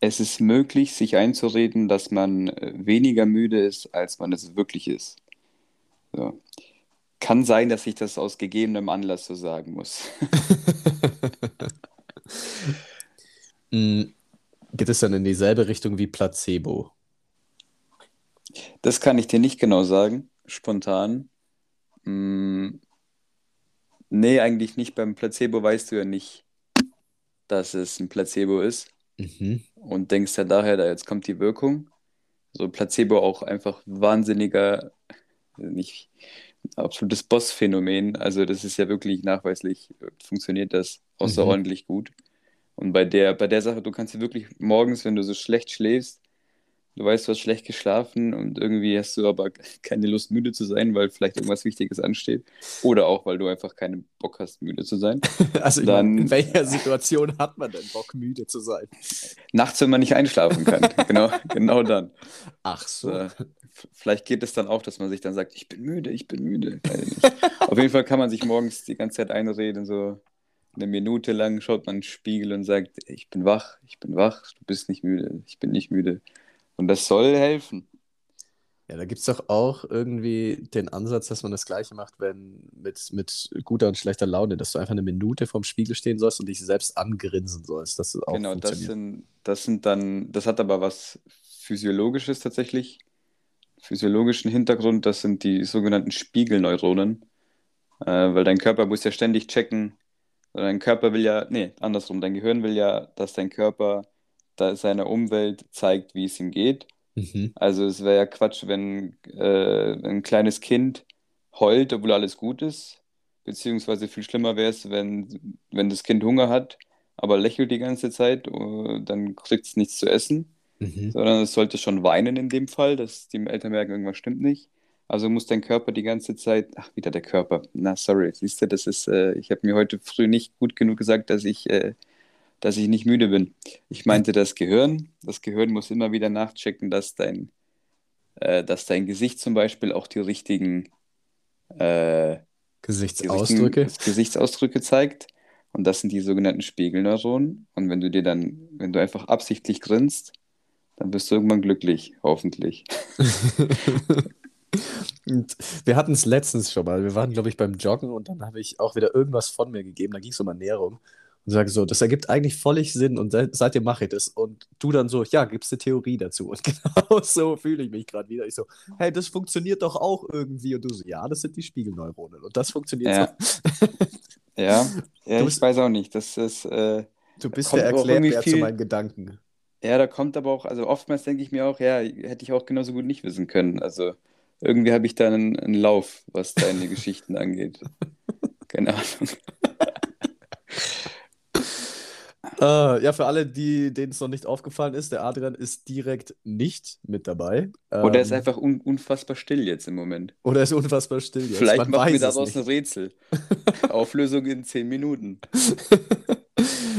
es ist möglich, sich einzureden, dass man äh, weniger müde ist, als man es wirklich ist. So. Kann sein, dass ich das aus gegebenem Anlass so sagen muss. Mm, Geht es dann in dieselbe Richtung wie Placebo? Das kann ich dir nicht genau sagen, spontan. Mm, nee, eigentlich nicht. Beim Placebo weißt du ja nicht, dass es ein Placebo ist Mhm. Und denkst ja daher, da jetzt kommt die Wirkung. So Placebo auch einfach wahnsinniger, nicht absolutes Boss-Phänomen. Also das ist ja wirklich nachweislich, funktioniert das Mhm. außerordentlich gut. Und bei der, bei der Sache, du kannst dir wirklich morgens, wenn du so schlecht schläfst, du weißt, du hast schlecht geschlafen und irgendwie hast du aber keine Lust, müde zu sein, weil vielleicht irgendwas Wichtiges ansteht. Oder auch, weil du einfach keinen Bock hast, müde zu sein. Also meine, Dann- in welcher Situation hat man denn Bock, müde zu sein? Nachts, wenn man nicht einschlafen kann. Genau, genau dann. Ach so. Äh, vielleicht geht es dann auch, dass man sich dann sagt, ich bin müde, ich bin müde. Auf jeden Fall kann man sich morgens die ganze Zeit einreden, so eine Minute lang schaut man in den Spiegel und sagt, ich bin wach, ich bin wach, du bist nicht müde, ich bin nicht müde. Und das soll helfen. Ja, da gibt es doch auch irgendwie den Ansatz, dass man das Gleiche macht, wenn mit, mit guter und schlechter Laune, dass du einfach eine Minute vorm Spiegel stehen sollst und dich selbst angrinsen sollst, das auch Genau, das sind, das sind dann, das hat aber was Physiologisches tatsächlich, physiologischen Hintergrund, das sind die sogenannten Spiegelneuronen, äh, weil dein Körper muss ja ständig checken, oder dein Körper will ja, nee, andersrum, dein Gehirn will ja, dass dein Körper seiner Umwelt zeigt, wie es ihm geht. Mhm. Also es wäre ja Quatsch, wenn äh, ein kleines Kind heult, obwohl alles gut ist. Beziehungsweise viel schlimmer wäre es, wenn, wenn das Kind Hunger hat, aber lächelt die ganze Zeit, äh, dann kriegt es nichts zu essen. Mhm. Sondern es sollte schon weinen in dem Fall, dass die Eltern merken, irgendwas stimmt nicht. Also muss dein Körper die ganze Zeit, ach, wieder der Körper. Na, sorry, siehst du, das ist, äh, ich habe mir heute früh nicht gut genug gesagt, dass ich, äh, dass ich nicht müde bin. Ich meinte das Gehirn. Das Gehirn muss immer wieder nachchecken, dass dein, äh, dass dein Gesicht zum Beispiel auch die richtigen, äh, die richtigen Gesichtsausdrücke. Gesichtsausdrücke zeigt. Und das sind die sogenannten Spiegelneuronen. Und wenn du dir dann, wenn du einfach absichtlich grinst, dann bist du irgendwann glücklich, hoffentlich. Und wir hatten es letztens schon mal. Wir waren, glaube ich, beim Joggen und dann habe ich auch wieder irgendwas von mir gegeben. Da ging es um Ernährung. Und sage so, das ergibt eigentlich völlig Sinn und se seitdem mache ich das. Und du dann so, ja, gibst eine Theorie dazu. Und genau so fühle ich mich gerade wieder. Ich so, hey, das funktioniert doch auch irgendwie. Und du so, ja, das sind die Spiegelneuronen. Und das funktioniert Ja. so. Ja, ja, Du ich bist- weiß auch nicht. Das ist, äh, Du bist der Erklärbär zu viel- meinen Gedanken. ja, da kommt aber auch, also oftmals denke ich mir auch, ja, hätte ich auch genauso gut nicht wissen können. Also irgendwie habe ich da einen, einen Lauf, was deine Geschichten angeht. Keine Ahnung. Äh, ja, für alle, die, denen es noch nicht aufgefallen ist, der Adrian ist direkt nicht mit dabei. Oder er ist Ähm, einfach un unfassbar still jetzt im Moment. oder ist unfassbar still jetzt. Vielleicht Man machen wir daraus nicht. ein Rätsel. Auflösung in zehn Minuten.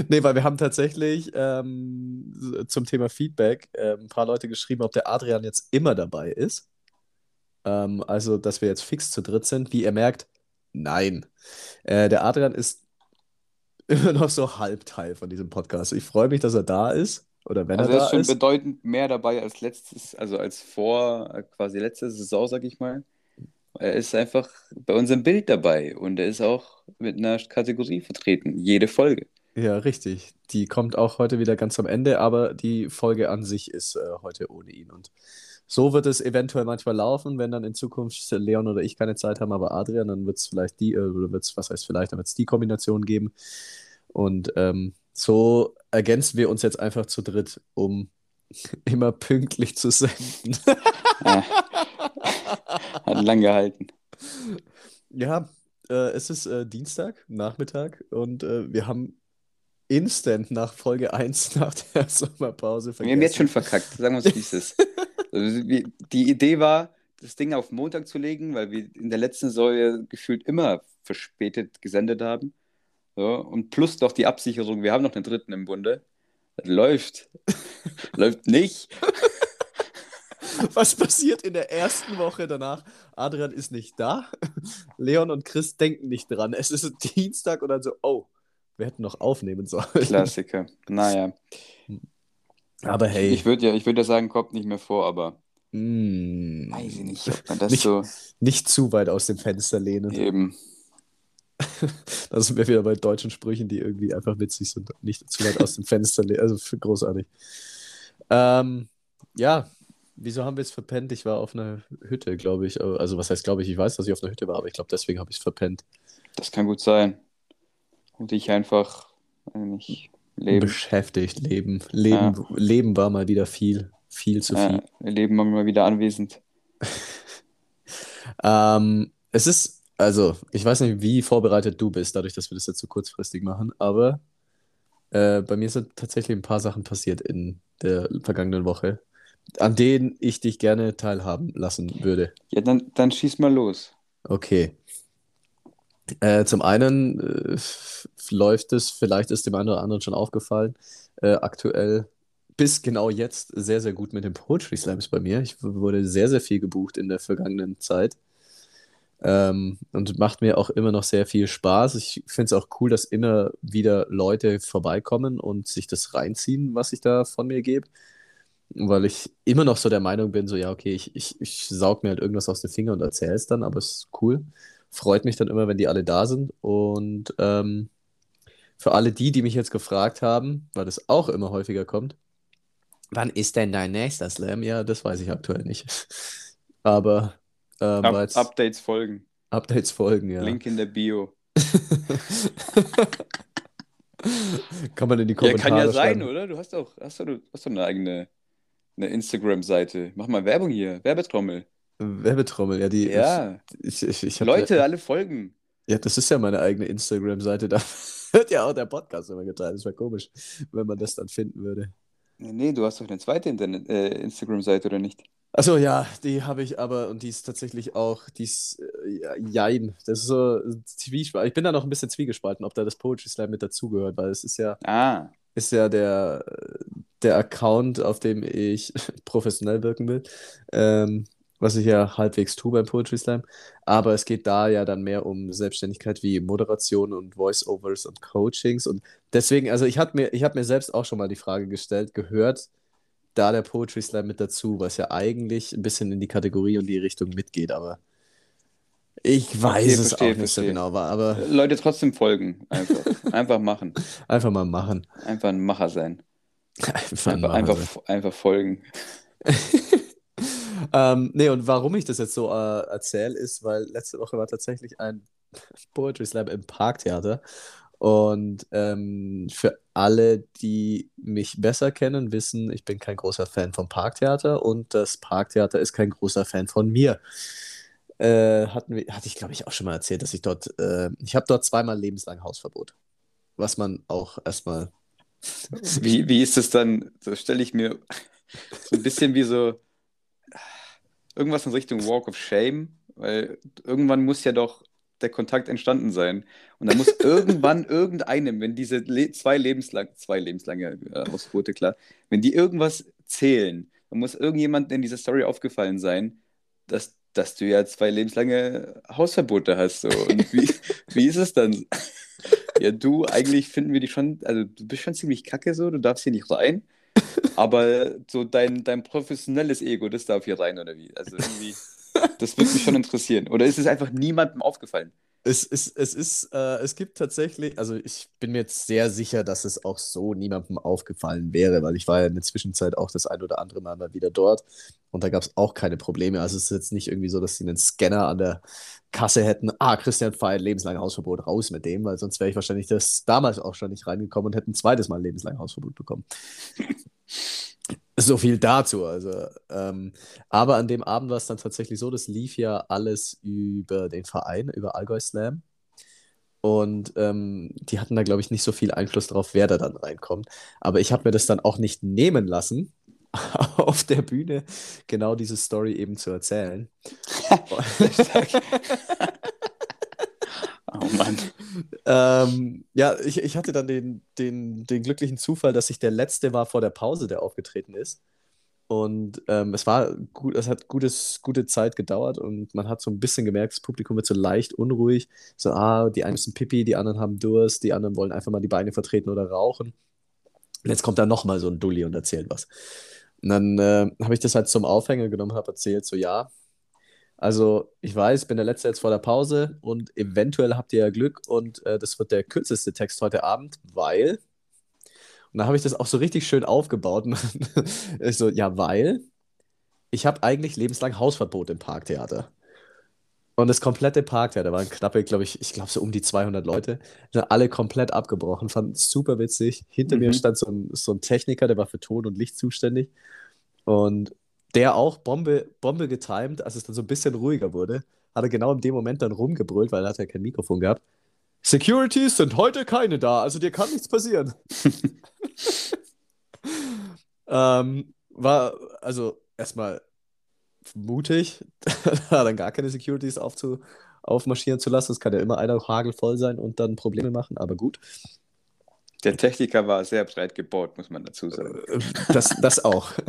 Nee, weil wir haben tatsächlich ähm, zum Thema Feedback äh, ein paar Leute geschrieben, ob der Adrian jetzt immer dabei ist. Ähm, also, dass wir jetzt fix zu dritt sind. Wie ihr merkt, nein. Äh, der Adrian ist immer noch so Halbteil von diesem Podcast. Ich freue mich, dass er da ist. Oder wenn Also er er da ist schon ist. bedeutend mehr dabei als letztes, also als vor äh, quasi letzte Saison, sag ich mal. Er ist einfach bei unserem Bild dabei und er ist auch mit einer Kategorie vertreten, jede Folge. Ja, richtig. Die kommt auch heute wieder ganz am Ende, aber die Folge an sich ist äh, heute ohne ihn. Und so wird es eventuell manchmal laufen, wenn dann in Zukunft Leon oder ich keine Zeit haben, aber Adrian, dann wird es vielleicht die, äh, oder wird es, was heißt vielleicht, dann wird es die Kombination geben. Und ähm, so ergänzen wir uns jetzt einfach zu dritt, um immer pünktlich zu senden. Ah, hat lang gehalten. Ja, äh, es ist äh, Dienstag, Nachmittag und äh, wir haben instant nach Folge 1 nach der Sommerpause Wir haben jetzt schon vergessen. verkackt, sagen wir es, wie es ist. Also, die Idee war, das Ding auf Montag zu legen, weil wir in der letzten Säule gefühlt immer verspätet gesendet haben. So, und plus noch die Absicherung, wir haben noch einen dritten im Bunde. Das läuft. läuft nicht. Was passiert in der ersten Woche danach? Adrian ist nicht da. Leon und Chris denken nicht dran. Es ist Dienstag und dann so, oh, wir hätten noch aufnehmen sollen. Klassiker. Naja. Aber hey. Ich würde ja, ich würd ja sagen, kommt nicht mehr vor, aber mm, weiß ich nicht, ob man das Nicht- so nicht zu weit aus dem Fenster lehnen. eben. Da sind wir wieder bei deutschen Sprüchen, die irgendwie einfach witzig sind. Nicht zu weit aus dem Fenster lehnen. Also großartig. Ähm, ja, wieso haben wir es verpennt? Ich war auf einer Hütte, glaube ich. Also was heißt, glaube ich? Ich weiß, dass ich auf einer Hütte war, aber ich glaube, deswegen habe ich es verpennt. Das kann gut sein. Und ich einfach, nicht, leben. Beschäftigt, leben. Leben, Leben war mal wieder viel. Viel zu viel. Ja, leben wir mal wieder anwesend. Ähm, es ist, also, ich weiß nicht, wie vorbereitet du bist, dadurch, dass wir das jetzt so kurzfristig machen, aber äh, bei mir sind tatsächlich ein paar Sachen passiert in der vergangenen Woche, an denen ich dich gerne teilhaben lassen würde. Ja, dann, dann schieß mal los. Okay. Äh, zum einen äh, läuft es, vielleicht ist dem einen oder anderen schon aufgefallen, äh, aktuell bis genau jetzt sehr, sehr gut mit den Poetry Slams bei mir. Ich wurde sehr, sehr viel gebucht in der vergangenen Zeit. Ähm, und macht mir auch immer noch sehr viel Spaß. Ich finde es auch cool, dass immer wieder Leute vorbeikommen und sich das reinziehen, was ich da von mir gebe. Weil ich immer noch so der Meinung bin, so, ja, okay, ich, ich, ich saug mir halt irgendwas aus den Fingern und erzähle es dann, aber es ist cool. Freut mich dann immer, wenn die alle da sind. Und ähm, für alle die, die mich jetzt gefragt haben, weil das auch immer häufiger kommt, wann ist denn dein nächster Slam? Ja, das weiß ich aktuell nicht. Aber ähm, Up Updates folgen. Updates folgen, ja. Link in der Bio. Kann man in die Ja, Kommentare kann ja sein, schreiben. oder? Du hast doch, hast doch, hast doch eine eigene eine Instagram-Seite. Mach mal Werbung hier. Werbetrommel. Werbetrommel, ja, die. Ja. Ich, ich, ich Leute, Ja, alle folgen. ja, das ist ja meine eigene Instagram-Seite. Da wird ja auch der Podcast immer geteilt. Das wäre komisch, wenn man das dann finden würde. Nee, nee, du hast doch eine zweite Internet, äh, Instagram-Seite, oder nicht? Achso, ja, die habe ich aber und die ist tatsächlich auch, die ist, äh, ja, jein. Das ist so zwiespalten. Ich bin da noch ein bisschen zwiegespalten, ob da das Poetry Slam mit dazugehört, weil es ist ja, Ah, ist ja der, der Account, auf dem ich professionell wirken will, ähm, was ich ja halbwegs tue beim Poetry Slam. Aber es geht da ja dann mehr um Selbstständigkeit wie Moderation und Voiceovers und Coachings. Und deswegen, also ich habe mir, ich hab mir selbst auch schon mal die Frage gestellt, gehört da der Poetry Slam mit dazu, was ja eigentlich ein bisschen in die Kategorie und die Richtung mitgeht, aber ich weiß Okay, es verstehe, auch nicht so verstehe. genau, war, aber Leute trotzdem folgen. Einfach. Einfach machen. einfach mal machen. Einfach ein Macher sein. Einfach, Einfach, mal einfach, machen. einfach folgen. Ähm, nee, und warum ich das jetzt so äh, erzähle, ist, weil letzte Woche war tatsächlich ein Poetry Slam im Parktheater. Und ähm, für alle, die mich besser kennen, wissen, ich bin kein großer Fan vom Parktheater und das Parktheater ist kein großer Fan von mir. Äh, hatten wir, hatte ich, glaube ich, auch schon mal erzählt, dass ich dort, äh, ich habe dort zweimal lebenslang Hausverbot. Was man auch erstmal. Wie, wie ist es dann? So stelle ich mir so ein bisschen wie so irgendwas in Richtung Walk of Shame, weil irgendwann muss ja doch der Kontakt entstanden sein. Und dann muss irgendwann irgendeinem, wenn diese le zwei lebenslang, zwei lebenslange äh, Hausverbote, klar, wenn die irgendwas zählen, dann muss irgendjemand in dieser Story aufgefallen sein, dass, dass du ja zwei lebenslange Hausverbote hast. So. Und wie, wie ist es dann? Ja, du, eigentlich finden wir die schon, also du bist schon ziemlich kacke so, du darfst hier nicht rein, aber so dein, dein professionelles Ego, das darf hier rein, oder wie? Also irgendwie, das würde mich schon interessieren. Oder ist es einfach niemandem aufgefallen? Es, es, es ist, äh, es gibt tatsächlich, also ich bin mir jetzt sehr sicher, dass es auch so niemandem aufgefallen wäre, weil ich war ja in der Zwischenzeit auch das ein oder andere Mal mal wieder dort und da gab es auch keine Probleme. Also es ist jetzt nicht irgendwie so, dass sie einen Scanner an der Kasse hätten, ah, Christian Feind, lebenslang Hausverbot, raus mit dem, weil sonst wäre ich wahrscheinlich das damals auch schon nicht reingekommen und hätte ein zweites Mal lebenslang Hausverbot bekommen. So viel dazu. Also, ähm, aber an dem Abend war es dann tatsächlich so, das lief ja alles über den Verein, über Allgäu Slam. Und ähm, die hatten da, glaube ich, nicht so viel Einfluss darauf, wer da dann reinkommt. Aber ich habe mir das dann auch nicht nehmen lassen, auf der Bühne genau diese Story eben zu erzählen. Mann. Ähm, ja, ich, ich hatte dann den, den, den glücklichen Zufall, dass ich der Letzte war vor der Pause, der aufgetreten ist. Und ähm, es war gut, es hat gutes, gute Zeit gedauert und man hat so ein bisschen gemerkt, das Publikum wird so leicht unruhig. So, ah, die einen müssen Pipi, die anderen haben Durst, die anderen wollen einfach mal die Beine vertreten oder rauchen. Und jetzt kommt da nochmal so ein Dulli und erzählt was. Und dann äh, habe ich das halt zum Aufhänger genommen, habe erzählt, so ja, also ich weiß, bin der Letzte jetzt vor der Pause und eventuell habt ihr ja Glück und äh, das wird der kürzeste Text heute Abend, weil. Und da habe ich das auch so richtig schön aufgebaut. Ich so, ja, weil ich habe eigentlich lebenslang Hausverbot im Parktheater. Und das komplette Parktheater waren knappe, glaube ich, ich glaube so um die 200 Leute, sind alle komplett abgebrochen, fanden es super witzig. Hinter mhm. mir stand so ein, so ein Techniker, der war für Ton und Licht zuständig. Und der auch Bombe, Bombe getimed, als es dann so ein bisschen ruhiger wurde, hat er genau in dem Moment dann rumgebrüllt, weil er hat ja kein Mikrofon gehabt. Securities sind heute keine da, also dir kann nichts passieren. ähm, war, also erstmal mutig, da dann gar keine Securities aufzu, aufmarschieren zu lassen. Es kann ja immer einer hagelvoll sein und dann Probleme machen, aber gut. Der Techniker war sehr breit gebaut, muss man dazu sagen. Äh, das, das auch.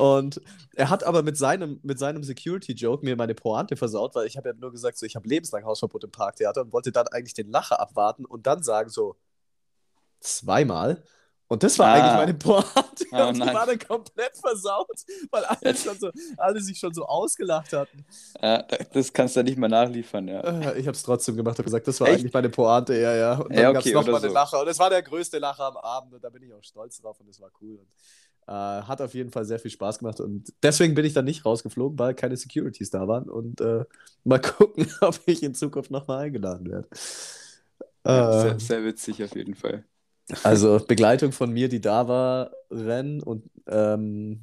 und er hat aber mit seinem, mit seinem Security-Joke mir meine Pointe versaut, weil ich habe ja nur gesagt, so, ich habe lebenslang Hausverbot im Parktheater und wollte dann eigentlich den Lacher abwarten und dann sagen so, zweimal. Und das war ah. eigentlich meine Pointe. Oh, und die war dann komplett versaut, weil alle, schon so, alle sich schon so ausgelacht hatten. Ja, das kannst du nicht mal nachliefern, ja. Äh, ich habe es trotzdem gemacht, habe gesagt, das war Echt? eigentlich meine Pointe, ja, ja. Und dann ja, okay, gab es nochmal so. den Lacher. Und es war der größte Lacher am Abend und da bin ich auch stolz drauf und das war cool. Und, äh, hat auf jeden Fall sehr viel Spaß gemacht und deswegen bin ich dann nicht rausgeflogen, weil keine Securities da waren und äh, mal gucken, ob ich in Zukunft nochmal eingeladen werde. Ja, sehr, äh, sehr witzig auf jeden Fall. Also Begleitung von mir, die da war, Rennen und ähm,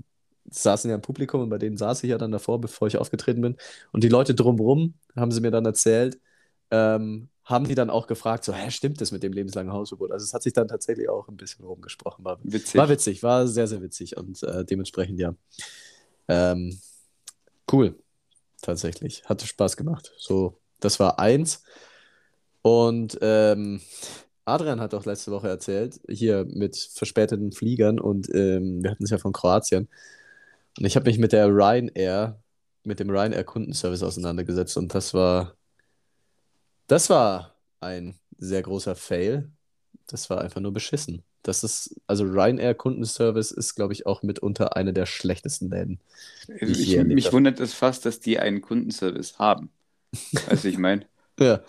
saßen ja im Publikum und bei denen saß ich ja dann davor, bevor ich aufgetreten bin. Und die Leute drumherum haben sie mir dann erzählt, ähm, haben die dann auch gefragt, so, hä, stimmt das mit dem lebenslangen Hausverbot? Also es hat sich dann tatsächlich auch ein bisschen rumgesprochen. War witzig, war, witzig, war sehr, sehr witzig und äh, dementsprechend ja. Ähm, cool, tatsächlich. Hatte Spaß gemacht. So, das war eins. Und ähm, Adrian hat doch letzte Woche erzählt, hier mit verspäteten Fliegern und ähm, wir hatten es ja von Kroatien. Und ich habe mich mit der Ryanair, mit dem Ryanair Kundenservice auseinandergesetzt und das war, das war ein sehr großer Fail. Das war einfach nur beschissen. Das ist, also Ryanair Kundenservice ist, glaube ich, auch mitunter eine der schlechtesten Läden. Ich, ich mich wundert es fast, dass die einen Kundenservice haben. Weißt du, ich meine? ja.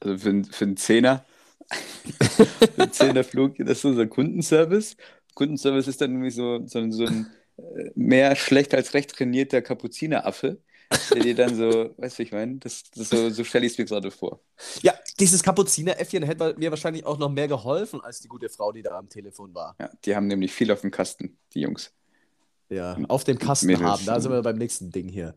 Also für, für einen Zehner Zehner Flug, das ist ein Kundenservice. Kundenservice ist dann irgendwie so, so, so ein äh, mehr schlecht als recht trainierter Kapuzineraffe, der dir dann so, weißt du, ich meine, das, das so, so stelle ich es mir gerade vor. Ja, dieses Kapuzineräffchen hätte mir wahrscheinlich auch noch mehr geholfen als die gute Frau, die da am Telefon war. Ja, die haben nämlich viel auf dem Kasten, die Jungs. Ja, auf dem Kasten Mädels. haben, da sind wir beim nächsten Ding hier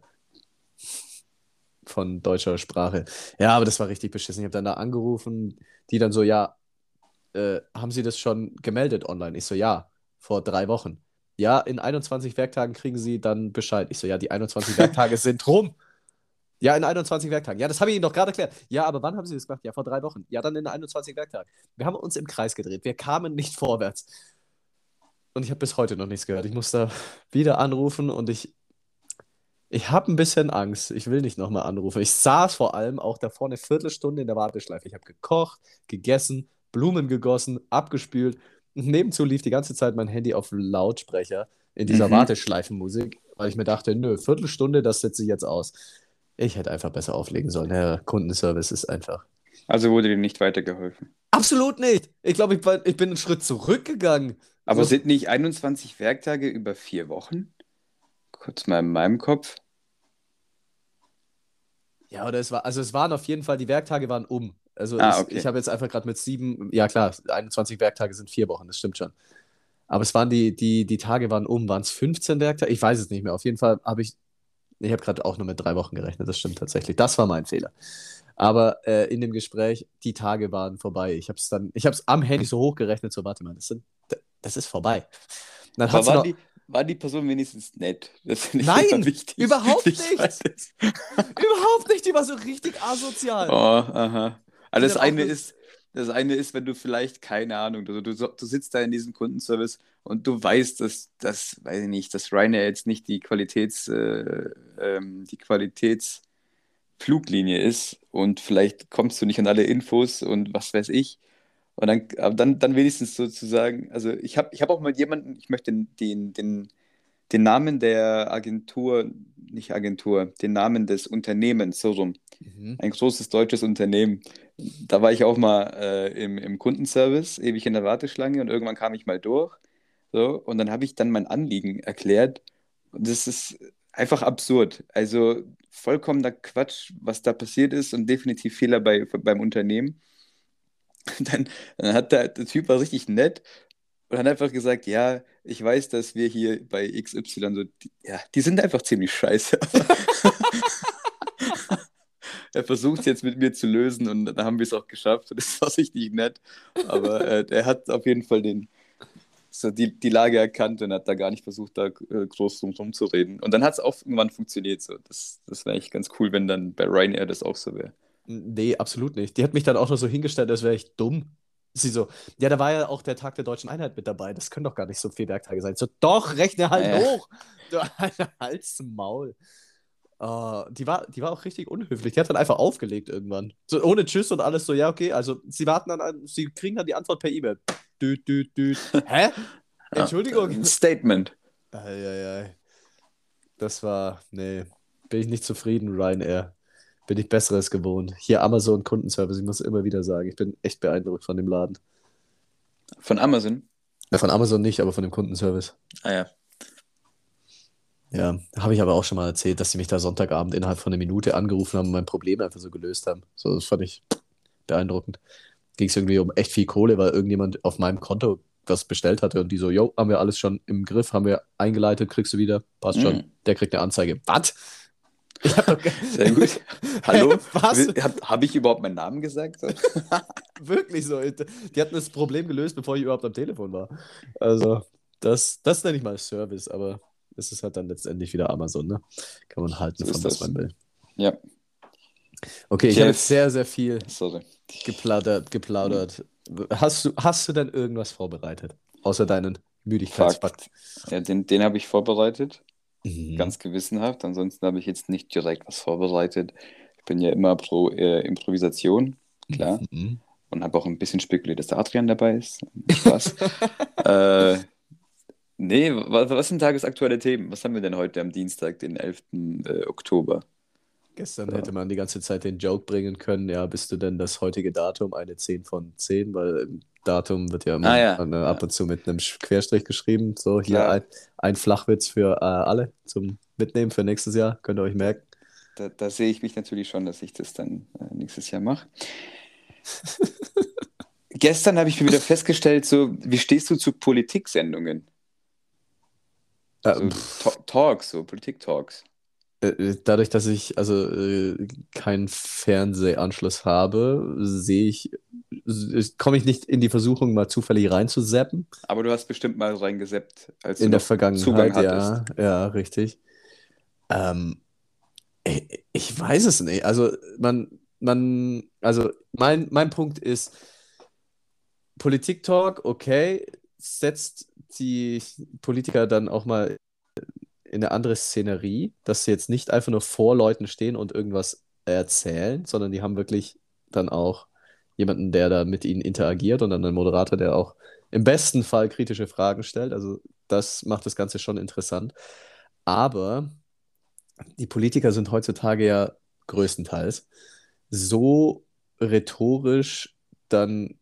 von deutscher Sprache. Ja, aber das war richtig beschissen. Ich habe dann da angerufen, die dann so, ja, äh, haben Sie das schon gemeldet online? Ich so, ja, vor drei Wochen. Ja, in 21 Werktagen kriegen Sie dann Bescheid. Ich so, ja, die 21 Werktage sind rum. Ja, in 21 Werktagen. Ja, das habe ich Ihnen doch gerade erklärt. Ja, aber wann haben Sie das gemacht? Ja, vor drei Wochen. Ja, dann in 21 Werktagen. Wir haben uns im Kreis gedreht. Wir kamen nicht vorwärts. Und ich habe bis heute noch nichts gehört. Ich muss da wieder anrufen und ich ich habe ein bisschen Angst. Ich will nicht nochmal anrufen. Ich saß vor allem auch davor eine Viertelstunde in der Warteschleife. Ich habe gekocht, gegessen, Blumen gegossen, abgespült. Nebenzu lief die ganze Zeit mein Handy auf Lautsprecher in dieser mhm. Warteschleifenmusik, weil ich mir dachte, nö, Viertelstunde, das setze ich jetzt aus. Ich hätte einfach besser auflegen sollen. Der Kundenservice ist einfach. Also wurde dir nicht weitergeholfen? Absolut nicht. Ich glaube, ich, ich, bin einen Schritt zurückgegangen. Aber so. sind nicht 21 Werktage über vier Wochen? kurz mal in meinem Kopf. Ja, oder es war, also es waren auf jeden Fall, die Werktage waren um. Also ah, okay. ich, ich habe jetzt einfach gerade mit sieben, ja klar, 21 Werktage sind vier Wochen, das stimmt schon. Aber es waren die, die, die Tage waren um, waren es 15 Werktage? Ich weiß es nicht mehr. Auf jeden Fall habe ich, ich habe gerade auch nur mit drei Wochen gerechnet, das stimmt tatsächlich. Das war mein Fehler. Aber äh, in dem Gespräch, die Tage waren vorbei. Ich habe es dann, ich habe es am Handy so hochgerechnet, so warte mal, das, sind, das ist vorbei. Dann waren, noch, die, war die Person wenigstens nett. Nein, überhaupt nicht. überhaupt nicht. Die war so richtig asozial. Oh, aha. Also das eine ist, das eine ist, wenn du vielleicht, keine Ahnung, du, du, du sitzt da in diesem Kundenservice und du weißt, dass das, weiß ich nicht, dass Ryanair jetzt nicht die Qualitäts, äh, ähm, die Qualitätsfluglinie ist und vielleicht kommst du nicht an alle Infos und was weiß ich. Und dann, aber dann, dann wenigstens sozusagen, also ich habe ich hab auch mal jemanden, ich möchte den, den, den, den Namen der Agentur, nicht Agentur, den Namen des Unternehmens, so rum. Mhm. Ein großes deutsches Unternehmen. Da war ich auch mal äh, im, im Kundenservice, ewig in der Warteschlange und irgendwann kam ich mal durch. So, und dann habe ich dann mein Anliegen erklärt. Und das ist einfach absurd. Also vollkommener Quatsch, was da passiert ist und definitiv Fehler bei, beim Unternehmen. Dann, dann hat der, der Typ war richtig nett und hat einfach gesagt, ja, ich weiß, dass wir hier bei XY so, ja, die sind einfach ziemlich scheiße. er versucht es jetzt mit mir zu lösen und dann haben wir es auch geschafft und das war richtig nett. Aber äh, er hat auf jeden Fall den, so die, die Lage erkannt und hat da gar nicht versucht, da äh, groß drum rumzureden. Und dann hat es auch irgendwann funktioniert. So. Das, das wäre eigentlich ganz cool, wenn dann bei Ryanair das auch so wäre. Nee, absolut nicht. Die hat mich dann auch nur so hingestellt, als wäre ich dumm. Sie so, ja, da war ja auch der Tag der deutschen Einheit mit dabei. Das können doch gar nicht so viele Werktage sein. So, doch, rechne halt Ja. hoch. Du Hals Maul. Ah, die, war, die war auch richtig unhöflich. Die hat dann einfach aufgelegt irgendwann. So ohne Tschüss und alles so, ja, okay. Also, sie warten dann, an, sie kriegen dann die Antwort per E-Mail. Düt, düt, düt. Hä? Entschuldigung. Statement. Eieiei. Das war, nee, bin ich nicht zufrieden, Ryanair. Bin ich Besseres gewohnt. Hier Amazon Kundenservice, ich muss immer wieder sagen, ich bin echt beeindruckt von dem Laden. Von Amazon. Ja, von Amazon nicht, aber von dem Kundenservice. Ah ja. Ja, habe ich aber auch schon mal erzählt, dass sie mich da Sonntagabend innerhalb von einer Minute angerufen haben und mein Problem einfach so gelöst haben. So, das fand ich beeindruckend. Ging es irgendwie um echt viel Kohle, weil irgendjemand auf meinem Konto was bestellt hatte und die so, jo, haben wir alles schon im Griff, haben wir eingeleitet, kriegst du wieder, passt schon. Mhm. Der kriegt eine Anzeige. Was? Ich hab doch Sehr gut. Hallo? Was? Habe hab ich überhaupt meinen Namen gesagt? Wirklich so. Die hatten das Problem gelöst, bevor ich überhaupt am Telefon war. Also, das, das nenne ich mal Service, aber es ist halt dann letztendlich wieder Amazon, ne? Kann man halten, So von was man will. Ja, Okay, ich habe jetzt sehr, sehr viel sorry. geplaudert. geplaudert. Hast, du, hast du denn irgendwas vorbereitet? Außer deinen Müdigkeitsfakt. Fakt. Ja, den, den habe ich vorbereitet. Mhm. Ganz gewissenhaft. Ansonsten habe ich jetzt nicht direkt was vorbereitet. Ich bin ja immer pro äh, Improvisation, klar. Mhm. Und habe auch ein bisschen spekuliert, dass der Adrian dabei ist. Spaß. äh, nee, was, was sind tagesaktuelle Themen? Was haben wir denn heute am Dienstag, den 11. Äh, Oktober? Gestern Ja. hätte man die ganze Zeit den Joke bringen können, ja, bist du denn das heutige Datum eine 10 von 10? Weil im Datum wird ja immer Ah, ja. äh, ab und zu mit einem Querstrich geschrieben. So, hier ein, ein Flachwitz für äh, alle zum Mitnehmen für nächstes Jahr. Könnt ihr euch merken. Da, da sehe ich mich natürlich schon, dass ich das dann äh, nächstes Jahr mache. Gestern habe ich mir wieder festgestellt, so, wie stehst du zu Politiksendungen? Äh, So Ta- Talks, so Politik-Talks. Äh, Dadurch, dass ich also äh, keinen Fernsehanschluss habe, sehe ich, komme ich nicht in die Versuchung, mal zufällig reinzuzappen. Aber du hast bestimmt mal reingeseppt, als du In der noch Vergangenheit, Zugang ja, hattest. ja, richtig. Ähm, ich, ich weiß es nicht. Also man, man, also mein, mein Punkt ist, Politik-Talk, okay, setzt die Politiker dann auch mal in eine andere Szenerie, dass sie jetzt nicht einfach nur vor Leuten stehen und irgendwas erzählen, sondern die haben wirklich dann auch jemanden, der da mit ihnen interagiert und dann einen Moderator, der auch im besten Fall kritische Fragen stellt. Also das macht das Ganze schon interessant. Aber die Politiker sind heutzutage ja größtenteils so rhetorisch dann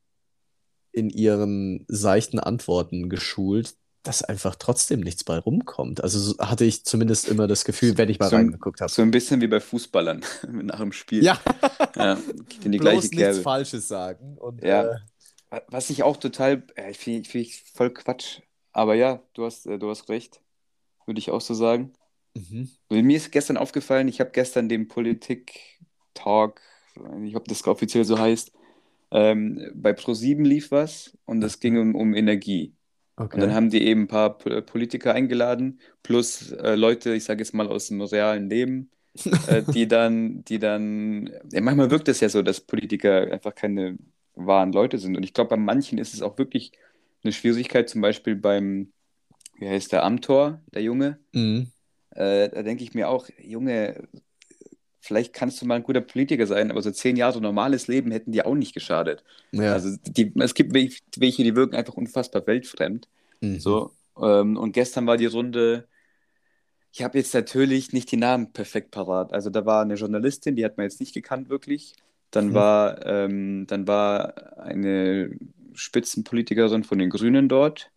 in ihren seichten Antworten geschult, dass einfach trotzdem nichts bei rumkommt. Also so hatte ich zumindest immer das Gefühl, wenn ich mal So ein- reingeguckt habe. So ein bisschen wie bei Fußballern nach dem Spiel. Ja, Ja, in die bloß gleiche nichts Kerbe. Falsches sagen. Und, Ja. äh, Was ich auch total, ja, ich finde find ich voll Quatsch. Aber ja, du hast, äh, du hast recht. Würde ich auch so sagen. mhm. Mir ist gestern aufgefallen, ich habe gestern den Politik-Talk, ich weiß nicht, ob das offiziell so heißt, ähm, bei ProSieben lief was und es ging um, um Energie. Okay. Und dann haben die eben ein paar Po- Politiker eingeladen, plus äh, Leute, ich sage jetzt mal aus dem realen Leben, äh, die dann, die dann, ja, manchmal wirkt es ja so, dass Politiker einfach keine wahren Leute sind. Und ich glaube, bei manchen ist es auch wirklich eine Schwierigkeit, zum Beispiel beim, wie heißt der, Amtor, der Junge. Mhm. Äh, da denke ich mir auch, Junge, vielleicht kannst du mal ein guter Politiker sein, aber so zehn Jahre normales Leben hätten dir auch nicht geschadet. Ja. Also die, es gibt welche, die wirken einfach unfassbar weltfremd. Mhm. So, ähm, und gestern war die Runde, ich habe jetzt natürlich nicht die Namen perfekt parat. Also da war eine Journalistin, die hat man jetzt nicht gekannt wirklich. Dann Mhm. war, ähm, dann war eine Spitzenpolitikerin von den Grünen dort.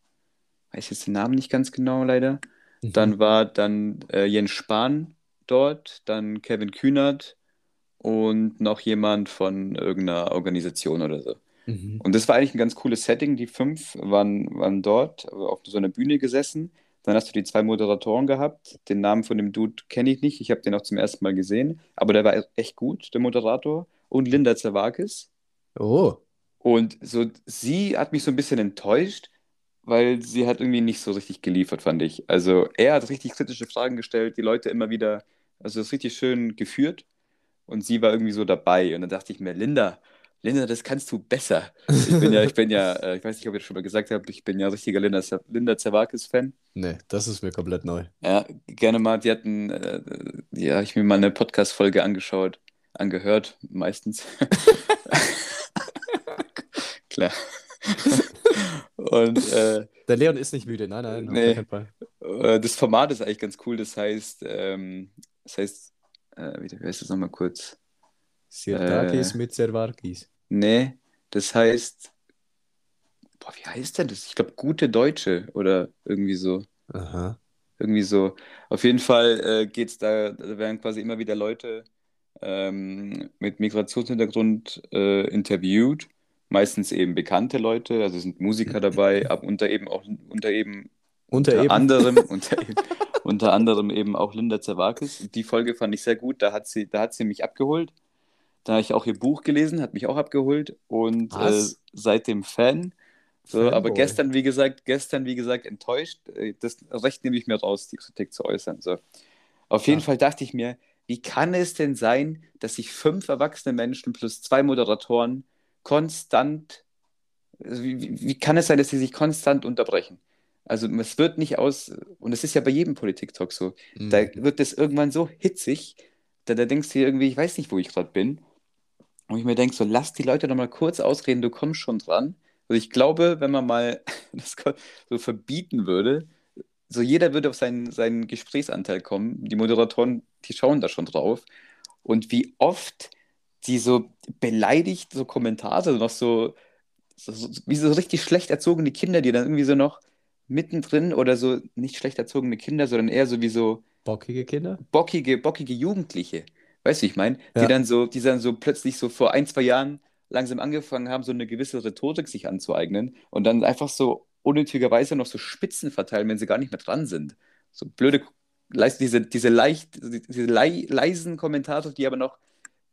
Weiß jetzt den Namen nicht ganz genau, leider. Mhm. Dann war dann äh, Jens Spahn dort, dann Kevin Kühnert und noch jemand von irgendeiner Organisation oder so. Mhm. Und das war eigentlich ein ganz cooles Setting. Die fünf waren, waren dort auf so einer Bühne gesessen. Dann hast du die zwei Moderatoren gehabt. Den Namen von dem Dude kenne ich nicht. Ich habe den auch zum ersten Mal gesehen. Aber der war echt gut, der Moderator. Und Linda Zerwakis. Oh. Und so, sie hat mich so ein bisschen enttäuscht, weil sie hat irgendwie nicht so richtig geliefert, fand ich. Also er hat richtig kritische Fragen gestellt, die Leute immer wieder, also das ist richtig schön geführt. Und sie war irgendwie so dabei. Und dann dachte ich mir, Linda, Linda, das kannst du besser. Ich bin ja, ich bin ja, äh, ich weiß nicht, ob ich das schon mal gesagt habe, ich bin ja richtiger Linda, Linda Zerwakis-Fan. Nee, das ist mir komplett neu. Ja, gerne mal, die hatten, äh, ja, ich mir mal eine Podcast-Folge angeschaut, angehört, meistens. Klar. Und äh, Der Leon ist nicht müde, nein, nein, Nee. äh, das Format ist eigentlich ganz cool. Das heißt, ähm, das heißt, äh, wie heißt das nochmal kurz? Sirtakis Äh. mit Servarkis. Nee, das heißt, boah, wie heißt denn das? Ich glaube, gute Deutsche oder irgendwie so. Aha. Irgendwie so. Auf jeden Fall äh, geht's da, da werden quasi immer wieder Leute ähm, mit Migrationshintergrund äh, interviewt. Meistens eben bekannte Leute, also sind Musiker dabei, aber unter eben auch unter eben Unter unter anderem unter, eben- unter anderem eben auch Linda Zerwakis. Die Folge fand ich sehr gut, da hat sie, da hat sie mich abgeholt. Da habe ich auch ihr Buch gelesen, hat mich auch abgeholt und äh, seitdem Fan. So, aber gestern, wie gesagt, gestern, wie gesagt, enttäuscht. Äh, Das Recht nehme ich mir raus, die Kritik zu äußern. So. Auf jeden Ja. Fall dachte ich mir, wie kann es denn sein, dass sich fünf erwachsene Menschen plus zwei Moderatoren konstant, also wie, wie, wie kann es sein, dass sie sich konstant unterbrechen? Also es wird nicht aus, und es ist ja bei jedem Politik-Talk so, da Mhm. wird das irgendwann so hitzig, da, da denkst du dir irgendwie, ich weiß nicht, wo ich gerade bin. Und ich mir denke, so lass die Leute doch mal kurz ausreden, du kommst schon dran. Also ich glaube, wenn man mal das so verbieten würde, so jeder würde auf seinen, seinen Gesprächsanteil kommen. Die Moderatoren, die schauen da schon drauf. Und wie oft die so beleidigt, so Kommentare, noch so, so, so wie so richtig schlecht erzogene Kinder, die dann irgendwie so noch mittendrin oder so nicht schlecht erzogene Kinder, sondern eher so wie so Bockige Kinder? bockige, bockige Jugendliche. Weißt du, ich meine? Die Ja. dann so, die dann so plötzlich so vor ein, zwei Jahren langsam angefangen haben, so eine gewisse Rhetorik sich anzueignen und dann einfach so unnötigerweise noch so Spitzen verteilen, wenn sie gar nicht mehr dran sind. So blöde, diese, diese leicht, diese lei, leisen Kommentare, die aber noch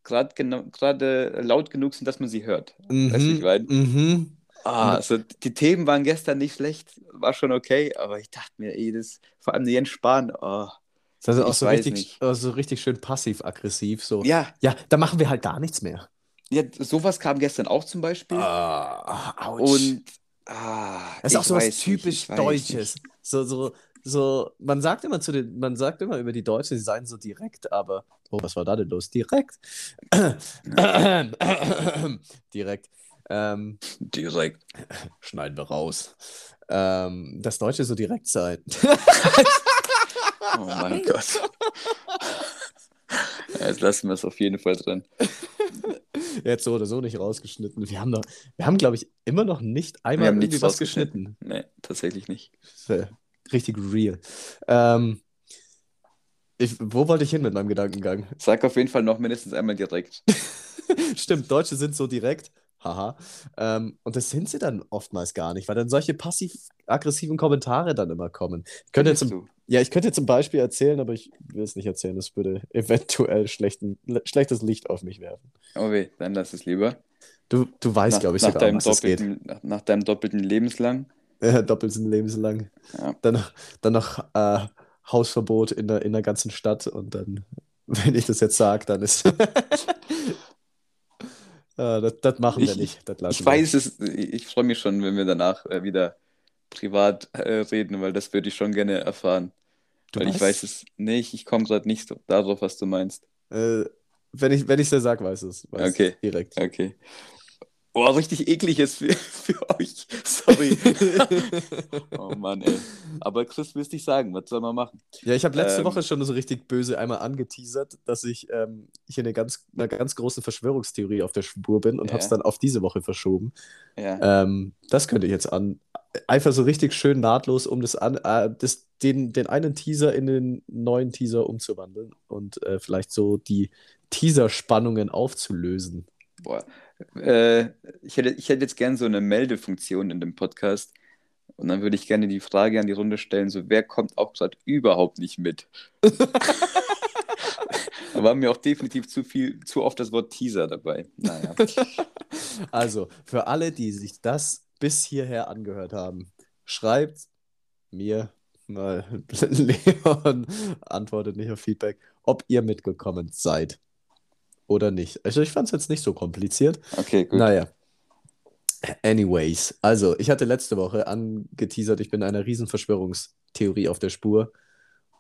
gerade laut genug sind, dass man sie hört. Weißt du, ich meine? Mhm. Ah, also die Themen waren gestern nicht schlecht, war schon okay, aber ich dachte mir, ey, das, vor allem Jens Spahn, oh, Das ist auch Ich so richtig, nicht. also richtig schön passiv-aggressiv. So. ja, Ja, da machen wir halt gar nichts mehr. Ja, sowas kam gestern auch zum Beispiel. Ah, ouch. Und ah, das ist auch so was nicht, typisch Deutsches. nicht. So, so, so, man sagt immer zu den, man sagt immer über die Deutschen, sie seien so direkt, aber, oh, was war da denn los? Direkt. direkt. Ähm, Direkt. schneiden wir raus. Ähm, das Deutsche so direkt sein. Oh mein Gott. Jetzt lassen wir es auf jeden Fall drin. Jetzt so oder so nicht rausgeschnitten. Wir haben noch, wir haben, glaube ich, immer noch nicht Wir einmal haben irgendwie was rausgeschnitten. geschnitten. Nee, tatsächlich nicht. Wär Richtig real. Ähm, ich, wo wollte ich hin mit meinem Gedankengang? Sag auf jeden Fall noch mindestens einmal direkt. Stimmt, Deutsche sind so direkt. Haha. Ähm, und das sind sie dann oftmals gar nicht, weil dann solche passiv-aggressiven Kommentare dann immer kommen. Ich könnte zum, ja, ich könnte zum Beispiel erzählen, aber ich will es nicht erzählen. Das würde eventuell schlechten, le- schlechtes Licht auf mich werfen. Oh weh, dann lass es lieber. Du, du weißt, glaube ich, nach, sogar, deinem was es geht. doppelten, nach, nach deinem doppelten Lebenslang. Äh, doppelt sind lebenslang. Ja. Dann, noch- dann noch äh, Hausverbot in der, in der ganzen Stadt und dann, wenn ich das jetzt sage, dann ist. Äh, das, das machen wir Ich, nicht. Das lassen ich wir. weiß es, ich, freue mich schon, wenn wir danach äh, wieder privat äh, reden, weil das würde ich schon gerne erfahren. Du Weil ich weiß es nicht, ich komme gerade nicht darauf, was du meinst. Äh, wenn ich wenn ich dir sag, weißt du es. Weißt Okay. Direkt. Okay. Oh, richtig eklig jetzt für, für euch. Sorry. oh Mann, ey. Aber Chris, willst dich sagen, was soll man machen? Ja, ich habe letzte Ähm. Woche schon so richtig böse einmal angeteasert, dass ich ähm, hier eine ganz, einer ganz großen Verschwörungstheorie auf der Spur bin und Ja. habe es dann auf diese Woche verschoben. Ja. Ähm, das könnte ich jetzt an. Einfach so richtig schön nahtlos, um das an, äh, das, den, den einen Teaser in den neuen Teaser umzuwandeln und äh, vielleicht so die Teaser-Spannungen aufzulösen. Boah. Äh, ich hätte, ich hätte jetzt gern so eine Meldefunktion in dem Podcast. Und dann würde ich gerne die Frage an die Runde stellen: so, wer kommt auch gerade überhaupt nicht mit? Da war mir auch definitiv zu viel, zu oft das Wort Teaser dabei. Naja. Also, für alle, die sich das bis hierher angehört haben, schreibt mir mal, Leon antwortet nicht auf Feedback, ob ihr mitgekommen seid oder nicht. Also, ich fand es jetzt nicht so kompliziert. Okay, gut. Naja. Anyways, also ich hatte letzte Woche angeteasert, ich bin einer riesen Verschwörungstheorie auf der Spur.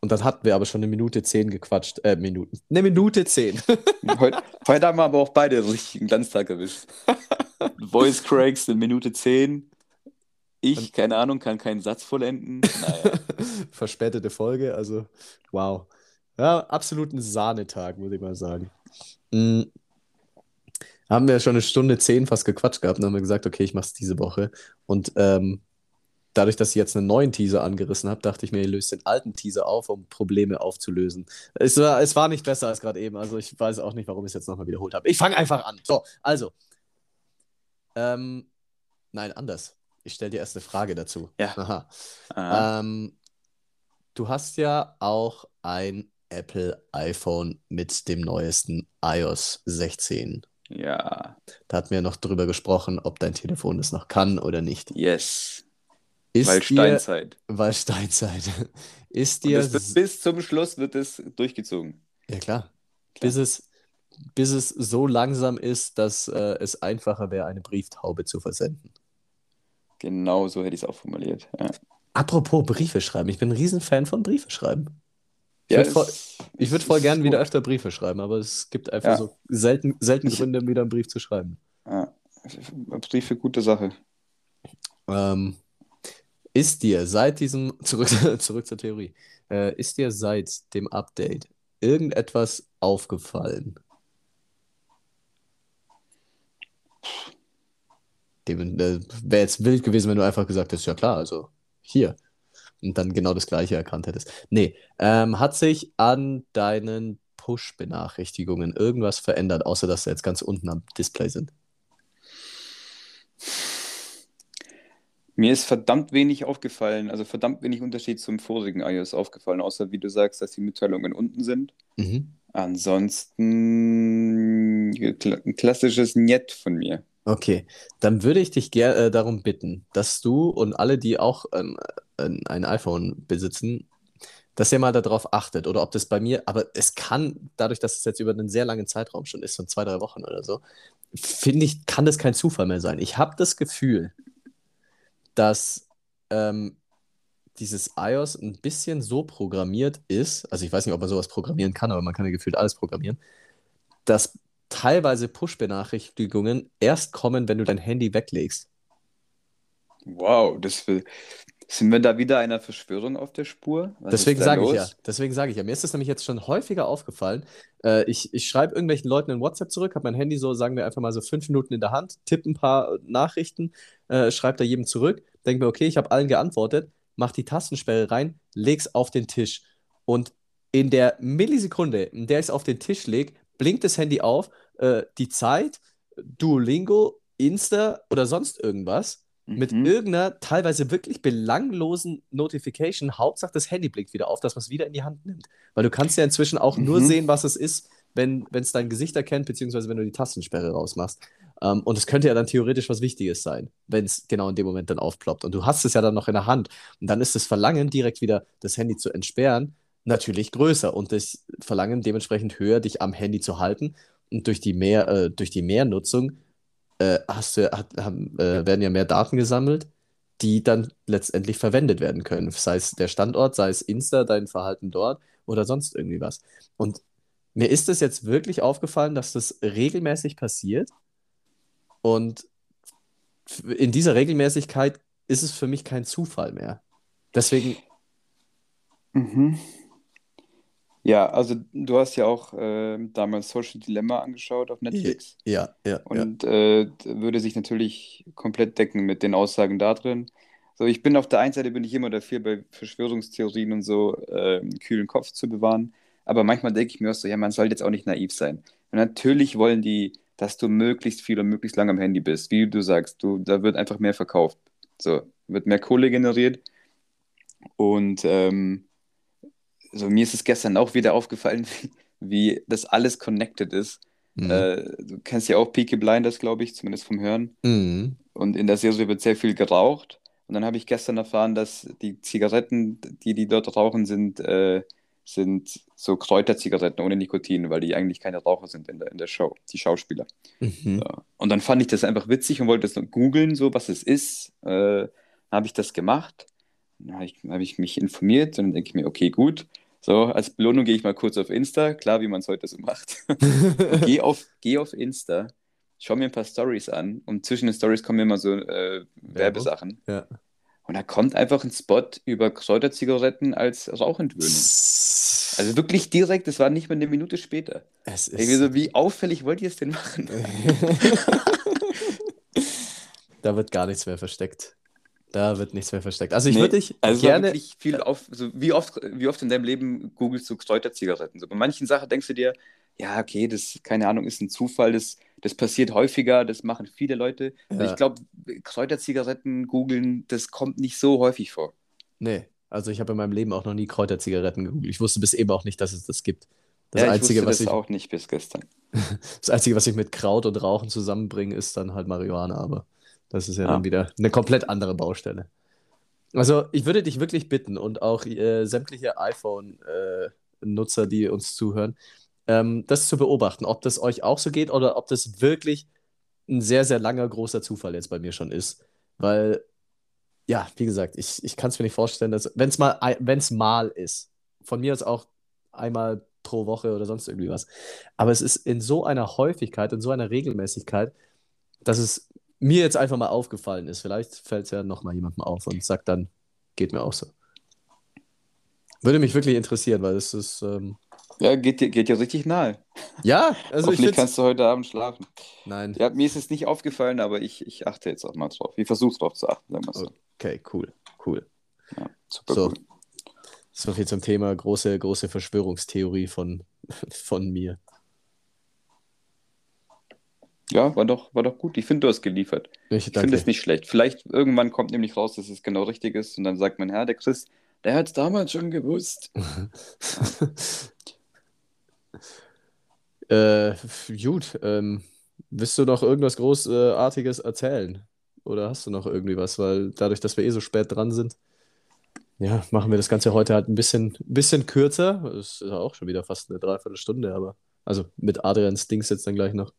Und dann hatten wir aber schon eine Minute zehn gequatscht. Äh, Minuten. Eine Minute zehn. Heute, heute haben wir aber auch beide den richtigen Glanztag erwischt. Voice Cracks in Minute 10. Ich, keine Ahnung, kann keinen Satz vollenden. Naja. Verspätete Folge, also wow. Ja, absolut ein Sahnetag, muss ich mal sagen. Mm. Haben wir schon eine Stunde zehn fast gequatscht gehabt und haben gesagt, okay, ich mach's diese Woche. Und ähm, dadurch, dass ich jetzt einen neuen Teaser angerissen habe, dachte ich mir, ihr löst den alten Teaser auf, um Probleme aufzulösen. Es war, es war nicht besser als gerade eben, also ich weiß auch nicht, warum ich es jetzt nochmal wiederholt habe. Ich fange einfach an. So, also. Ähm, nein, anders. Ich stelle dir erst eine Frage dazu. Ja. Aha. Ah, Ähm, du hast ja auch ein Apple iPhone mit dem neuesten iOS 16. ja, Da hatten wir noch drüber gesprochen, ob dein Telefon das noch kann oder nicht. yes. Ist Weil dir, Steinzeit. weil Steinzeit. Ist dir, bis zum Schluss wird es durchgezogen. ja klar, Klar. bis es, bis es so langsam ist, dass äh, es einfacher wäre, eine Brieftaube zu versenden. Genau so hätte ich es auch formuliert. Ja, Apropos Briefe schreiben, ich bin ein Riesenfan von Briefe schreiben. Ich ja würde voll, ich würd voll gern wieder öfter Briefe schreiben, aber es gibt einfach Ja. so selten, selten Ich- Gründe, wieder einen Brief zu schreiben. Ja, Briefe, gute Sache. Ähm, ist dir seit diesem, zurück, zurück zur Theorie, äh, ist dir seit dem Update irgendetwas aufgefallen? Dem, äh, Wäre jetzt wild gewesen, wenn du einfach gesagt hättest, ja klar, also hier. Und dann genau das Gleiche erkannt hättest. Nee, ähm, hat sich an deinen Push-Benachrichtigungen irgendwas verändert, außer dass sie jetzt ganz unten am Display sind? Mir ist verdammt wenig aufgefallen, also verdammt wenig Unterschied zum vorigen iOS aufgefallen, außer wie du sagst, dass die Mitteilungen unten sind. Mhm. Ansonsten ein klassisches Njet von mir. Okay, dann würde ich dich ger äh, darum bitten, dass du und alle, die auch ähm, ein, iPhone besitzen, dass ihr mal darauf achtet oder ob das bei mir, aber es kann, dadurch, dass es jetzt über einen sehr langen Zeitraum schon ist, so zwei, drei Wochen oder so, finde ich, kann das kein Zufall mehr sein. Ich habe das Gefühl, dass ähm, dieses iOS ein bisschen so programmiert ist, also ich weiß nicht, ob man sowas programmieren kann, aber man kann ja gefühlt alles programmieren, dass teilweise Push-Benachrichtigungen erst kommen, wenn du dein Handy weglegst. Wow, das will. Sind wir da wieder einer Verschwörung auf der Spur? Was Deswegen sage ich ja, deswegen sage ich ja, mir ist das nämlich jetzt schon häufiger aufgefallen. Äh, ich ich schreibe irgendwelchen Leuten in WhatsApp zurück, habe mein Handy so, sagen wir einfach mal so fünf Minuten in der Hand, tippe ein paar Nachrichten, äh, schreibe da jedem zurück, denke mir, okay, ich habe allen geantwortet, mach die Tastensperre rein, leg's auf den Tisch. Und in der Millisekunde, in der ich es auf den Tisch lege, blinkt das Handy auf, äh, die Zeit, Duolingo, Insta oder sonst irgendwas mit Mhm. irgendeiner teilweise wirklich belanglosen Notification. Hauptsache das Handy blinkt wieder auf, dass man es wieder in die Hand nimmt. Weil du kannst ja inzwischen auch nur Mhm. sehen, was es ist, wenn es dein Gesicht erkennt, beziehungsweise wenn du die Tastensperre rausmachst. Ähm, und es könnte ja dann theoretisch was Wichtiges sein, wenn es genau in dem Moment dann aufploppt. Und du hast es ja dann noch in der Hand. Und dann ist das Verlangen, direkt wieder das Handy zu entsperren, natürlich größer und das Verlangen dementsprechend höher, dich am Handy zu halten. Und durch die mehr, äh, durch die Mehrnutzung äh, hast du, hat, haben, äh, werden ja mehr Daten gesammelt, die dann letztendlich verwendet werden können. Sei es der Standort, sei es Insta, dein Verhalten dort oder sonst irgendwie was. Und mir ist es jetzt wirklich aufgefallen, dass das regelmäßig passiert. Und in dieser Regelmäßigkeit ist es für mich kein Zufall mehr. Deswegen. Mhm. Ja, also du hast ja auch äh, damals Social Dilemma angeschaut auf Netflix. Ja, ja. Und äh, würde sich natürlich komplett decken mit den Aussagen da drin. So, ich bin auf der einen Seite bin ich immer dafür, bei Verschwörungstheorien und so äh, einen kühlen Kopf zu bewahren. Aber manchmal denke ich mir auch so, ja, man sollte jetzt auch nicht naiv sein. Und natürlich wollen die, dass du möglichst viel und möglichst lange am Handy bist. Wie du sagst, du, da wird einfach mehr verkauft. So, wird mehr Kohle generiert. Und ähm, so, mir ist es gestern auch wieder aufgefallen, wie, wie das alles connected ist. Mhm. Äh, du kennst ja auch Peaky Blinders, glaube ich, zumindest vom Hören. Mhm. Und in der Serie wird sehr viel geraucht. Und dann habe ich gestern erfahren, dass die Zigaretten, die die dort rauchen, sind, äh, sind so Kräuterzigaretten ohne Nikotin, weil die eigentlich keine Raucher sind in der, in der Show, die Schauspieler. Mhm. Ja. Und dann fand ich das einfach witzig und wollte das noch googeln, so was es ist. Äh, habe ich das gemacht. Dann habe ich, hab ich mich informiert und dann denke ich mir, okay, gut. So, als Belohnung gehe ich mal kurz auf Insta, klar, wie man es heute so macht. geh, auf, geh auf Insta, schau mir ein paar Stories an und zwischen den Stories kommen immer so äh, Werbesachen. Ja. Und da kommt einfach ein Spot über Kräuterzigaretten als Rauchentwöhnung. Also wirklich direkt, das war nicht mal eine Minute später. Es ist. so, wie auffällig wollt ihr es denn machen? da wird gar nichts mehr versteckt. Da wird nichts mehr versteckt. Also ich Nee, würde dich also gerne. wirklich viel auf, so wie oft, wie oft in deinem Leben googelst du Kräuterzigaretten? So, bei manchen Sachen denkst du dir, ja, okay, das, keine Ahnung, ist ein Zufall, das, das passiert häufiger, das machen viele Leute. Aber Ja. Ich glaube, Kräuterzigaretten googeln, das kommt nicht so häufig vor. Nee, also ich habe in meinem Leben auch noch nie Kräuterzigaretten gegoogelt. Ich wusste bis eben auch nicht, dass es das gibt. Das ja, ich Einzige, wusste was das ich, auch nicht bis gestern. das Einzige, was ich mit Kraut und Rauchen zusammenbringe, ist dann halt Marihuana, aber das ist ja Ah. dann wieder eine komplett andere Baustelle. Also ich würde dich wirklich bitten und auch äh, sämtliche iPhone-Nutzer, die uns zuhören, ähm, das zu beobachten, ob das euch auch so geht oder ob das wirklich ein sehr, sehr langer, großer Zufall jetzt bei mir schon ist. Weil, ja, wie gesagt, ich, ich kann es mir nicht vorstellen, dass, wenn es mal, wenn's mal ist, von mir aus auch einmal pro Woche oder sonst irgendwie was, aber es ist in so einer Häufigkeit, in so einer Regelmäßigkeit, dass es mir jetzt einfach mal aufgefallen ist. Vielleicht fällt es ja noch mal jemandem auf und sagt dann, geht mir auch so. Würde mich wirklich interessieren, weil es ist, ähm, Ja, geht dir, geht dir richtig nahe. ja, also ich Hoffentlich find's, kannst du heute Abend schlafen. nein, Ja, mir ist es nicht aufgefallen, aber ich, ich achte jetzt auch mal drauf. Ich versuche drauf zu achten, sagen wir so. okay, cool, cool. Ja, super So. cool. So viel zum Thema große, große Verschwörungstheorie von, von mir. Ja, war doch, war doch gut. Ich finde, du hast geliefert. Ich Ich finde es nicht schlecht. Vielleicht irgendwann kommt nämlich raus, dass es genau richtig ist und dann sagt man, ja, der Chris, der hat es damals schon gewusst. Äh, gut, ähm, willst du noch irgendwas Großartiges erzählen? Oder hast du noch irgendwie was? Weil dadurch, dass wir eh so spät dran sind, ja, machen wir das Ganze heute halt ein bisschen, bisschen kürzer. Es ist auch schon wieder fast eine Dreiviertelstunde, aber also mit Adrians Dings jetzt dann gleich noch.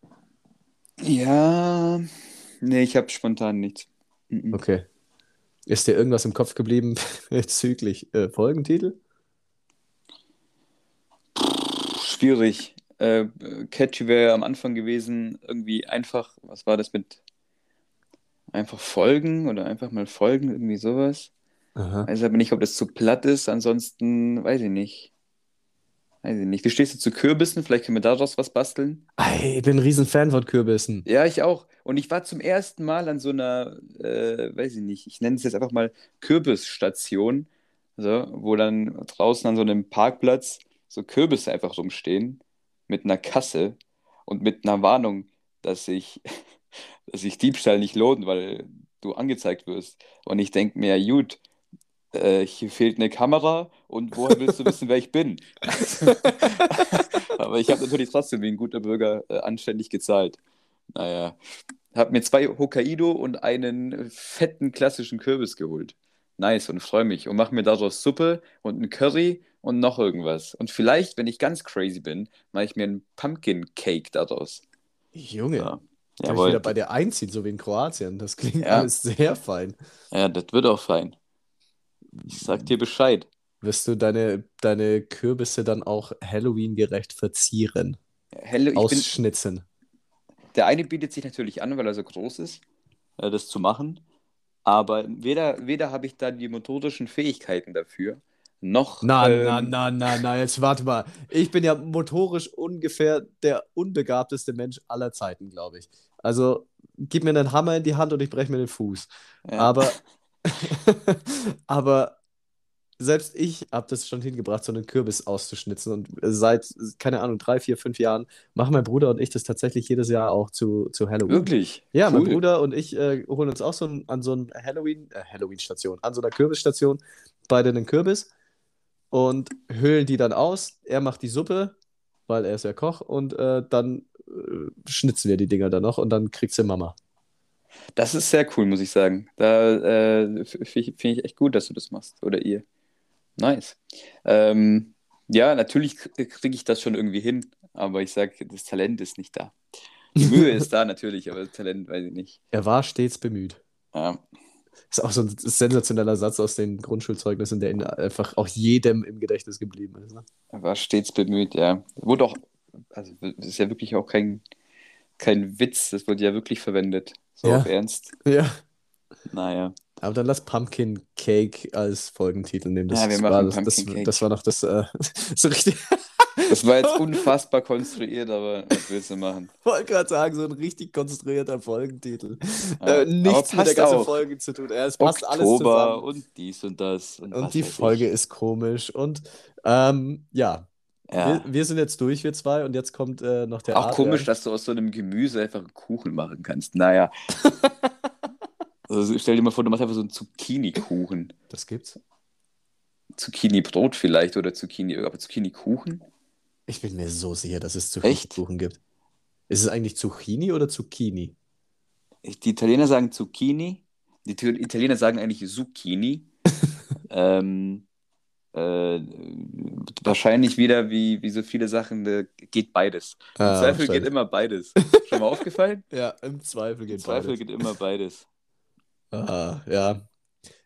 Ja, nee, ich habe spontan nichts. Mhm. Okay. Ist dir irgendwas im Kopf geblieben bezüglich äh, Folgentitel? Schwierig. Äh, catchy wäre am Anfang gewesen, irgendwie einfach, was war das mit einfach folgen oder einfach mal folgen, irgendwie sowas. Aha. Weiß aber nicht, ob das zu platt ist, ansonsten weiß ich nicht. Weiß ich nicht. Wie stehst du zu Kürbissen? Vielleicht können wir daraus was basteln. Ey, ich bin ein riesen Fan von Kürbissen. Ja, ich auch. Und ich war zum ersten Mal an so einer, äh, weiß ich nicht, ich nenne es jetzt einfach mal Kürbisstation, so, wo dann draußen an so einem Parkplatz so Kürbisse einfach rumstehen mit einer Kasse und mit einer Warnung, dass sich, dass sich Diebstahl nicht lohnt, weil du angezeigt wirst. Und ich denke mir, ja, gut, äh, hier fehlt eine Kamera und woher willst du wissen, wer ich bin? Aber ich habe natürlich trotzdem wie ein guter Bürger äh, anständig gezahlt. Naja, habe mir zwei Hokkaido und einen fetten klassischen Kürbis geholt. Nice und freue mich und mache mir daraus Suppe und ein Curry und noch irgendwas. Und vielleicht, wenn ich ganz crazy bin, mache ich mir einen Pumpkin Cake daraus. Junge, Ja, darf ich wieder bei dir einziehen, so wie in Kroatien. Das klingt Ja. alles sehr fein. Ja, das wird auch fein. Ich sag dir Bescheid. Wirst du deine, deine Kürbisse dann auch Halloween-gerecht verzieren? Hello, ich bin, Ausschnitzen. der eine bietet sich natürlich an, weil er so groß ist, äh, das zu machen. Aber weder, weder habe ich da die motorischen Fähigkeiten dafür, noch. Na, na, ähm, na, na, na, jetzt warte mal. Ich bin ja motorisch ungefähr der unbegabteste Mensch aller Zeiten, glaube ich. Also gib mir einen Hammer in die Hand und ich breche mir den Fuß. ja. Aber, aber selbst ich habe das schon hingebracht, so einen Kürbis auszuschnitzen. Und seit, keine Ahnung, drei, vier, fünf Jahren machen mein Bruder und ich das tatsächlich jedes Jahr auch zu, zu Halloween. Wirklich? Ja, mein Cool. Bruder und ich äh, holen uns auch so ein, an so einer Halloween, äh, Halloween-Station, an so einer Kürbisstation beide einen Kürbis und höhlen die dann aus. Er macht die Suppe, weil er ist ja Koch, und äh, dann äh, schnitzen wir die Dinger dann noch und dann kriegt sie Mama. Das ist sehr cool, muss ich sagen. Da äh, finde ich, echt gut, dass du das machst. Oder ihr. Nice. Ähm, ja, natürlich kriege ich das schon irgendwie hin, aber ich sage, das Talent ist nicht da. Die Mühe ist da natürlich, aber das Talent weiß ich nicht. Er war stets bemüht. Ja. Ist auch so ein sensationeller Satz aus den Grundschulzeugnissen, der einfach auch jedem im Gedächtnis geblieben ist. Ne? Er war stets bemüht, ja. Wurde auch, also das ist ja wirklich auch kein, kein Witz, das wurde ja wirklich verwendet. So Ja. auf Ernst. Ja. Naja. Aber dann lass Pumpkin Cake als Folgentitel nehmen. Das Ja, wir war, machen das, das, Pumpkin Cake. das war noch das äh, so richtig. Das war jetzt unfassbar konstruiert, aber was willst du machen? Ich wollte gerade sagen, so ein richtig konstruierter Folgentitel. Ja, Äh, nichts mit der ganzen auch. Folge zu tun. Ja, es passt alles zusammen. und dies und das. Und, Und die Folge ich. ist komisch. Und ähm, ja, Ja. wir, wir sind jetzt durch, wir zwei. Und jetzt kommt äh, noch der Auch Adrian. komisch, dass du aus so einem Gemüse einfach einen Kuchen machen kannst. Naja. Also stell dir mal vor, du machst einfach so einen Zucchini-Kuchen. Das gibt's. Zucchini-Brot vielleicht oder Zucchini, aber Zucchini-Kuchen? Ich bin mir so sicher, dass es? Zucchini-Kuchen gibt. Ist es eigentlich Zucchini oder Zucchini? Die Italiener sagen Zucchini, die Italiener sagen eigentlich Zucchini. ähm, äh, wahrscheinlich wieder wie, wie so viele Sachen, da geht beides. Im Ah, Zweifel geht immer beides. Schon mal aufgefallen? Ja, im Zweifel Im geht Zweifel beides. geht immer beides. Ah, ja.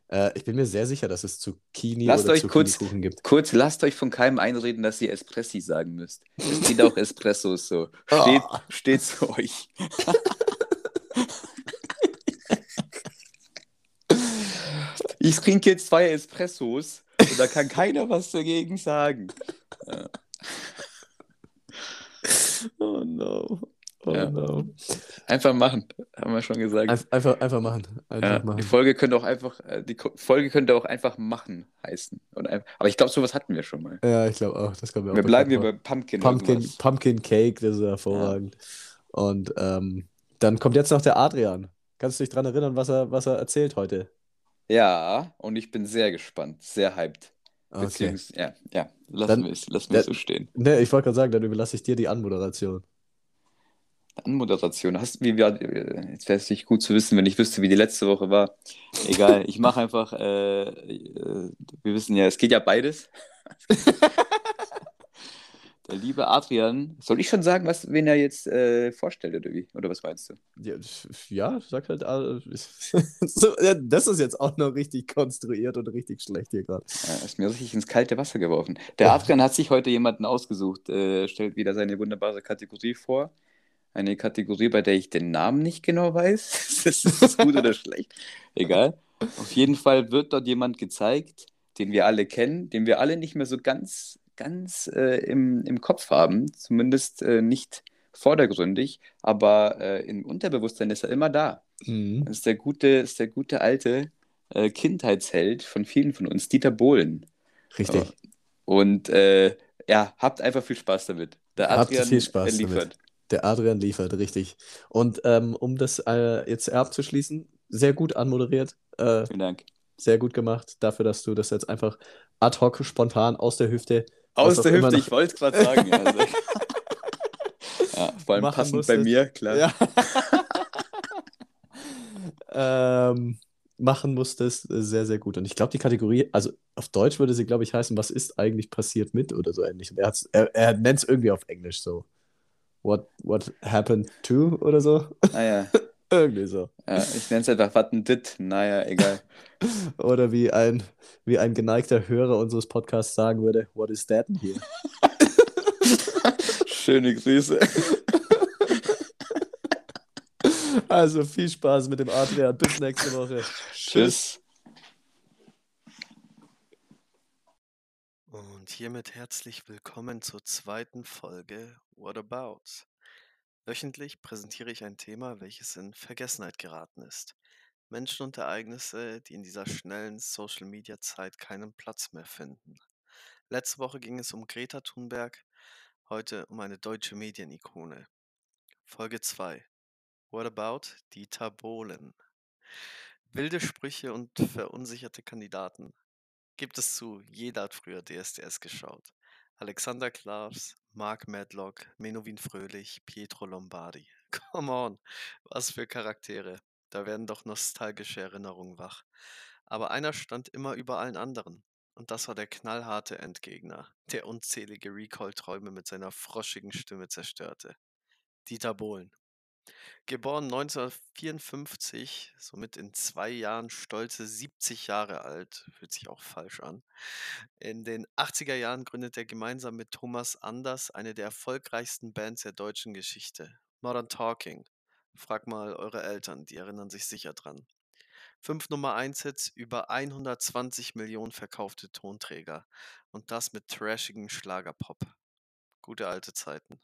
Äh, ich bin mir sehr sicher, dass es Zucchini Lasst oder euch kurz- gibt. Kurz, lasst euch von keinem einreden, dass ihr Espressi sagen müsst. Es geht auch Espressos so. Steht, Ah. steht zu euch. ich trinke jetzt zwei Espressos da kann keiner was dagegen sagen. Oh no. Oh Ja. no. Einfach machen, haben wir schon gesagt. Einf- Einfach, einfach machen. Einfach Ja, die machen. Folge könnte auch einfach, äh, die Folge könnte auch einfach machen heißen. Und ein, aber ich glaube, sowas hatten wir schon mal. Ja, ich glaube auch. Das mir auch Wir bleiben hier bei Pumpkin. Pumpkin. Pumpkin Cake, das ist hervorragend. Und ähm, dann kommt jetzt noch der Adrian. Kannst du dich daran erinnern, was er, was er erzählt heute? Ja, und ich bin sehr gespannt, sehr hyped. Okay. Beziehungs ja, ja, lassen wir es, lassen wir es Ja. so stehen. Ne, ich wollte gerade sagen, dann überlasse ich dir die Anmoderation. Anmoderation. Hast, wie, jetzt wäre es nicht gut zu wissen, wenn ich wüsste, wie die letzte Woche war. Egal, ich mache einfach, äh, äh, wir wissen ja, es geht ja beides. Der liebe Adrian, soll ich schon sagen, was, wen er jetzt äh, vorstellt oder wie? Oder was meinst du? Ja, ja sag halt. äh, so, ja, das ist jetzt auch noch richtig konstruiert und richtig schlecht hier gerade. Er ist mir richtig ins kalte Wasser geworfen. Der Adrian hat sich heute jemanden ausgesucht, äh, stellt wieder seine wunderbare Kategorie vor. Eine Kategorie, bei der ich den Namen nicht genau weiß. ist das gut oder schlecht? Egal. Auf jeden Fall wird dort jemand gezeigt, den wir alle kennen, den wir alle nicht mehr so ganz, ganz äh, im, im Kopf haben. Zumindest äh, nicht vordergründig, aber äh, im Unterbewusstsein ist er immer da. Mhm. Das ist der gute, ist der gute alte äh, Kindheitsheld von vielen von uns, Dieter Bohlen. Richtig. Und äh, ja, habt einfach viel Spaß damit. Der Habt Adrian viel Spaß äh, liefert. damit. Der Adrian liefert, richtig. Und ähm, um das äh, jetzt abzuschließen, sehr gut anmoderiert, äh, Vielen Dank. sehr gut gemacht, dafür, dass du das jetzt einfach ad hoc, spontan aus der Hüfte. Aus der Hüfte, ich wollte es gerade sagen. Also. ja, vor allem Machen passend bei musstet. mir, klar. Ja. ähm, machen musstest, äh, sehr, sehr gut. Und ich glaube, die Kategorie, also auf Deutsch würde sie, glaube ich, heißen, was ist eigentlich passiert mit oder so ähnlich. Und er, er, er nennt es irgendwie auf Englisch so. What, what happened to oder so. Ah, ja. Irgendwie so. Ja, ich nenne es einfach Wattendit. Naja, egal. Oder wie ein, wie ein geneigter Hörer unseres Podcasts sagen würde, what is that hier? Schöne Grüße. Also viel Spaß mit dem Adrian. Bis nächste Woche. Tschüss. Und hiermit herzlich willkommen zur zweiten Folge What About? Wöchentlich präsentiere ich ein Thema, welches in Vergessenheit geraten ist. Menschen und Ereignisse, die in dieser schnellen Social-Media-Zeit keinen Platz mehr finden. Letzte Woche ging es um Greta Thunberg, heute um eine deutsche Medienikone. Folge 2. What about Dieter Bohlen? Wilde Sprüche und verunsicherte Kandidaten. Gibt es zu, jeder hat früher DSDS geschaut. Alexander Klavs, Mark Medlock, Menowin Fröhlich, Pietro Lombardi. Come on, was für Charaktere. Da werden doch nostalgische Erinnerungen wach. Aber einer stand immer über allen anderen. Und das war der knallharte Endgegner, der unzählige Recall-Träume mit seiner froschigen Stimme zerstörte. Dieter Bohlen. Geboren 1954, somit in zwei Jahren stolze 70 Jahre alt, fühlt sich auch falsch an. In den 80er Jahren gründet er gemeinsam mit Thomas Anders eine der erfolgreichsten Bands der deutschen Geschichte, Modern Talking. Frag mal eure Eltern, die erinnern sich sicher dran. Fünf Nummer 1 Hits, über 120 Millionen verkaufte Tonträger und das mit trashigem Schlagerpop. Gute alte Zeiten.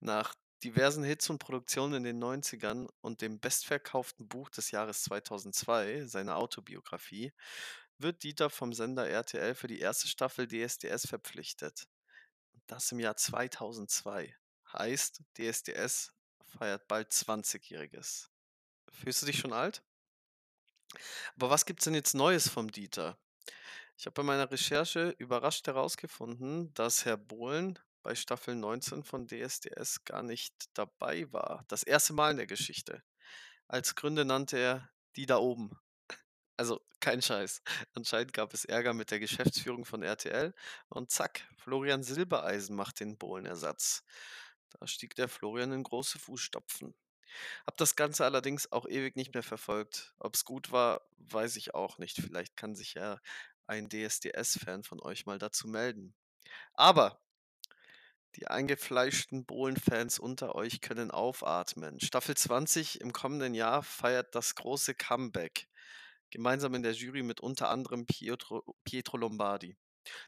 Nach diversen Hits und Produktionen in den 90ern und dem bestverkauften Buch des Jahres 2002, seine Autobiografie, wird Dieter vom Sender RTL für die erste Staffel DSDS verpflichtet. Das im Jahr 2002. Heißt, DSDS feiert bald 20-Jähriges. Fühlst du dich schon alt? Aber was gibt's denn jetzt Neues vom Dieter? Ich habe bei meiner Recherche überrascht herausgefunden, dass Herr Bohlen bei Staffel 19 von DSDS gar nicht dabei war. Das erste Mal in der Geschichte. Als Gründe nannte er die da oben. Also kein Scheiß. Anscheinend gab es Ärger mit der Geschäftsführung von RTL und zack, Florian Silbereisen macht den Bohlenersatz. Da stieg der Florian in große Fußstapfen. Hab das Ganze allerdings auch ewig nicht mehr verfolgt. Ob es gut war, weiß ich auch nicht. Vielleicht kann sich ja ein DSDS-Fan von euch mal dazu melden. Aber die eingefleischten Bohlen-Fans unter euch können aufatmen. Staffel 20 im kommenden Jahr feiert das große Comeback. Gemeinsam in der Jury mit unter anderem Pietro, Pietro Lombardi.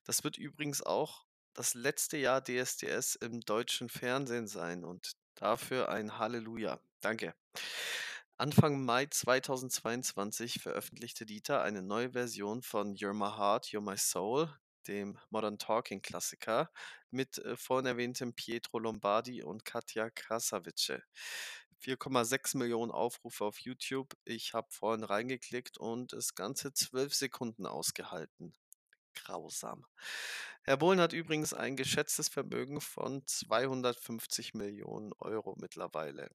Das wird übrigens auch das letzte Jahr DSDS im deutschen Fernsehen sein und dafür ein Halleluja. Danke. Anfang Mai 2022 veröffentlichte Dieter eine neue Version von You're My Heart, You're My Soul, dem Modern Talking Klassiker, mit äh, vorhin erwähntem Pietro Lombardi und Katja Krasavice. 4,6 Millionen Aufrufe auf YouTube. Ich habe vorhin reingeklickt und es ganze 12 Sekunden ausgehalten. Grausam. Herr Bohlen hat übrigens ein geschätztes Vermögen von 250 Millionen Euro mittlerweile.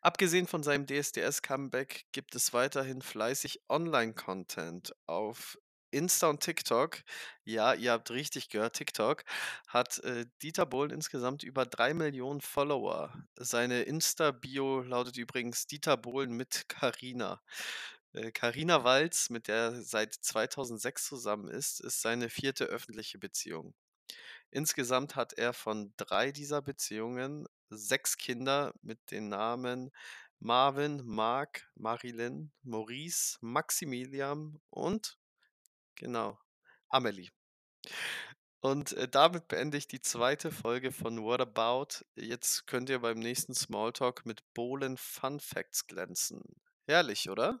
Abgesehen von seinem DSDS-Comeback gibt es weiterhin fleißig Online-Content auf Insta und TikTok. Ja, ihr habt richtig gehört, TikTok hat äh, Dieter Bohlen insgesamt über drei Millionen Follower. Seine Insta-Bio lautet übrigens Dieter Bohlen mit Carina. Carina Walz, mit der er seit 2006 zusammen ist, ist seine vierte öffentliche Beziehung. Insgesamt hat er von drei dieser Beziehungen sechs Kinder mit den Namen Marvin, Mark, Marilyn, Maurice, Maximilian und genau, Amelie. Und äh, damit beende ich die zweite Folge von What About. Jetzt könnt ihr beim nächsten Smalltalk mit Bohlen Fun Facts glänzen. Herrlich, oder?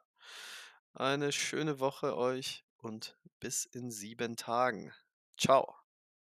Eine schöne Woche euch und bis in sieben Tagen. Ciao.